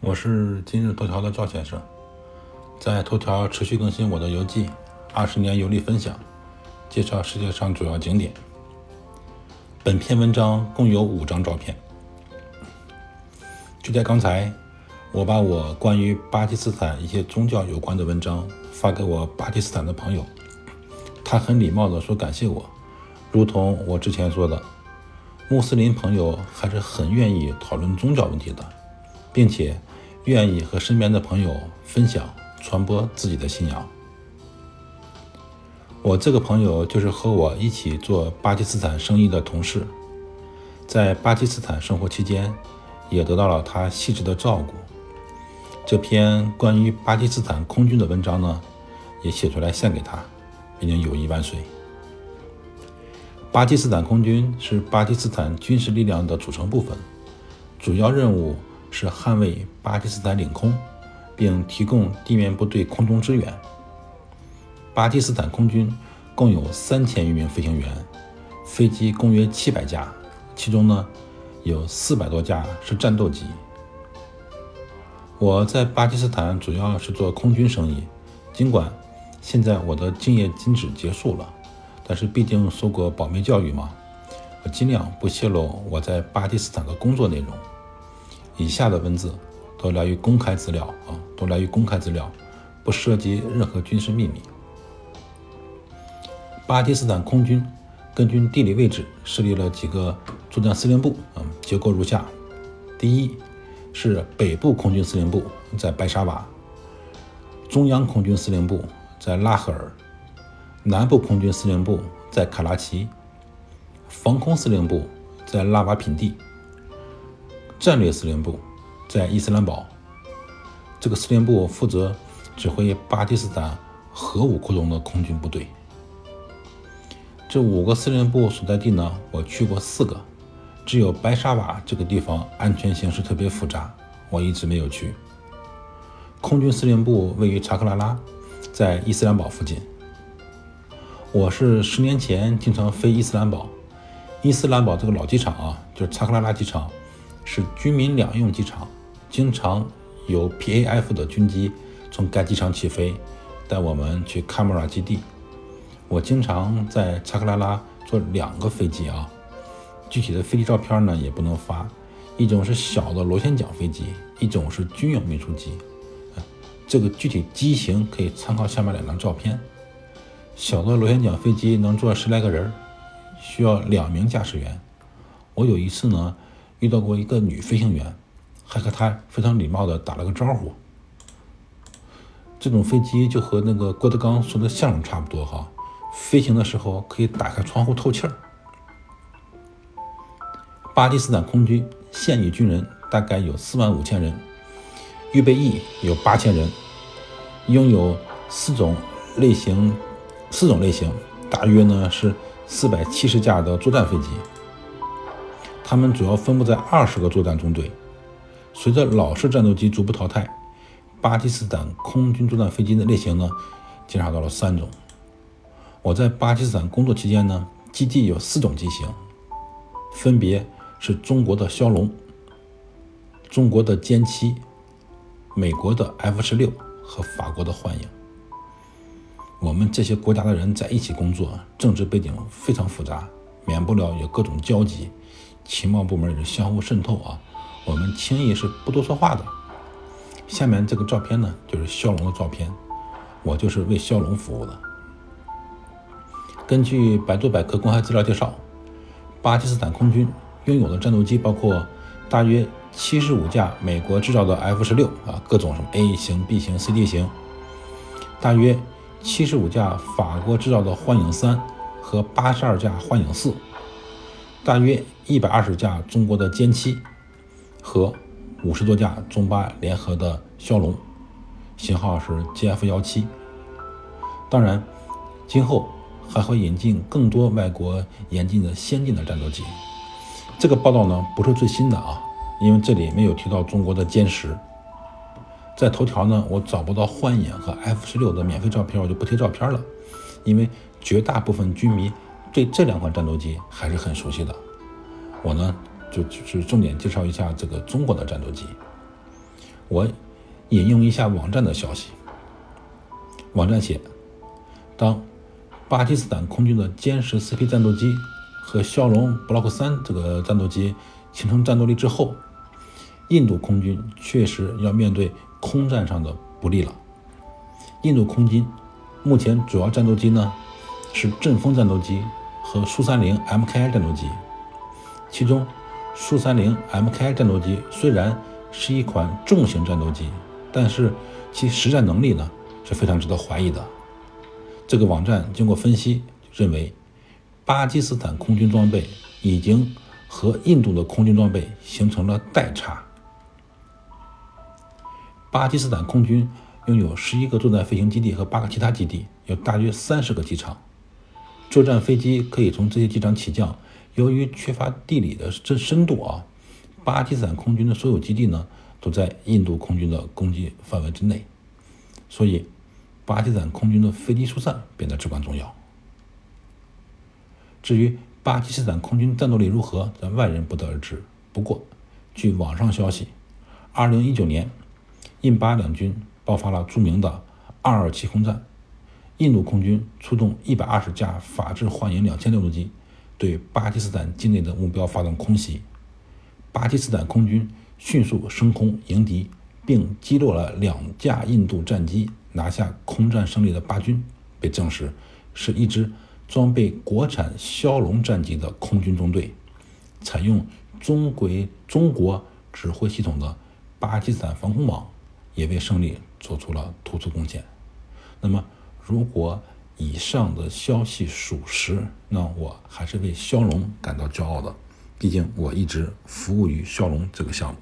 我是今日头条的赵先生，在头条持续更新我的游记，二十年游历分享，介绍世界上主要景点。本篇文章共有五张照片。就在刚才，我把我关于巴基斯坦一些宗教有关的文章发给我巴基斯坦的朋友，他很礼貌地说感谢我，如同我之前说的。穆斯林朋友还是很愿意讨论宗教问题的，并且愿意和身边的朋友分享、传播自己的信仰。我这个朋友就是和我一起做巴基斯坦生意的同事，在巴基斯坦生活期间，也得到了他细致的照顾。这篇关于巴基斯坦空军的文章呢，也写出来献给他，并且友谊万岁。巴基斯坦空军是巴基斯坦军事力量的组成部分，主要任务是捍卫巴基斯坦领空，并提供地面部队空中支援。巴基斯坦空军共有三千余名飞行员，飞机共约七百架，其中呢有四百多架是战斗机。我在巴基斯坦主要是做空军生意，尽管现在我的敬业禁止结束了。但是毕竟受过保密教育嘛，我尽量不泄露我在巴基斯坦的工作内容。以下的文字都来于公开资料啊，都来于公开资料，不涉及任何军事秘密。巴基斯坦空军根据地理位置设立了几个作战司令部啊，结构如下：第一是北部空军司令部在白沙瓦，中央空军司令部在拉合尔。南部空军司令部在卡拉奇，防空司令部在拉瓦品地，战略司令部在伊斯兰堡。这个司令部负责指挥巴基斯坦核武库中的空军部队。这五个司令部所在地呢，我去过四个，只有白沙瓦这个地方安全形势特别复杂，我一直没有去。空军司令部位于查克拉拉，在伊斯兰堡附近。我是十年前经常飞伊斯兰堡，伊斯兰堡这个老机场啊，就是查克拉拉机场，是军民两用机场，经常有 PAF 的军机从该机场起飞，带我们去喀木尔基地。我经常在查克拉拉坐两个飞机啊，具体的飞机照片呢也不能发，一种是小的螺旋桨飞机，一种是军用运输机。这个具体机型可以参考下面两张照片。小的螺旋桨飞机能坐十来个人，需要两名驾驶员。我有一次呢，遇到过一个女飞行员，还和她非常礼貌的打了个招呼。这种飞机就和那个郭德纲说的相声差不多哈，飞行的时候可以打开窗户透气儿。巴基斯坦空军现役军人大概有四万五千人，预备役有八千人，拥有四种类型。四种类型，大约呢是四百七十架的作战飞机。它们主要分布在二十个作战中队。随着老式战斗机逐步淘汰，巴基斯坦空军作战飞机的类型呢减少到了三种。我在巴基斯坦工作期间呢，基地有四种机型，分别是中国的枭龙、中国的歼七、美国的 F 十六和法国的幻影。我们这些国家的人在一起工作，政治背景非常复杂，免不了有各种交集，情报部门也是相互渗透啊。我们轻易是不多说话的。下面这个照片呢，就是骁龙的照片，我就是为骁龙服务的。根据百度百科公开资料介绍，巴基斯坦空军拥有的战斗机包括大约七十五架美国制造的 F 十六啊，各种什么 A 型、B 型、C、D 型，大约。七十五架法国制造的幻影三和八十二架幻影四，大约一百二十架中国的歼七和五十多架中巴联合的枭龙，型号是 GF 幺七。当然，今后还会引进更多外国引进的先进的战斗机。这个报道呢不是最新的啊，因为这里没有提到中国的歼十。在头条呢，我找不到幻影和 F 十六的免费照片，我就不贴照片了，因为绝大部分军迷对这两款战斗机还是很熟悉的。我呢，就就是重点介绍一下这个中国的战斗机。我引用一下网站的消息。网站写，当巴基斯坦空军的歼十四 P 战斗机和枭龙 Block 三这个战斗机形成战斗力之后，印度空军确实要面对空战上的不利了。印度空军目前主要战斗机呢是阵风战斗机和苏三零 MKI 战斗机，其中苏三零 MKI 战斗机虽然是一款重型战斗机，但是其实战能力呢？是非常值得怀疑的。这个网站经过分析认为，巴基斯坦空军装备已经和印度的空军装备形成了代差。巴基斯坦空军拥有十一个作战飞行基地和八个其他基地，有大约三十个机场，作战飞机可以从这些机场起降。由于缺乏地理的深深度啊，巴基斯坦空军的所有基地呢都在印度空军的攻击范围之内，所以。巴基斯坦空军的飞机疏散变得至关重要。至于巴基斯坦空军战斗力如何，咱外人不得而知。不过，据网上消息，2019年，印巴两军爆发了著名的“二二七”空战，印度空军出动120架法制幻影两千战斗机，对巴基斯坦境内的目标发动空袭，巴基斯坦空军迅速升空迎敌，并击落了两架印度战机。拿下空战胜利的巴军，被证实是一支装备国产枭龙战机的空军中队。采用中轨中国指挥系统的巴基斯坦防空网，也为胜利做出了突出贡献。那么，如果以上的消息属实，那我还是为骁龙感到骄傲的。毕竟我一直服务于骁龙这个项目。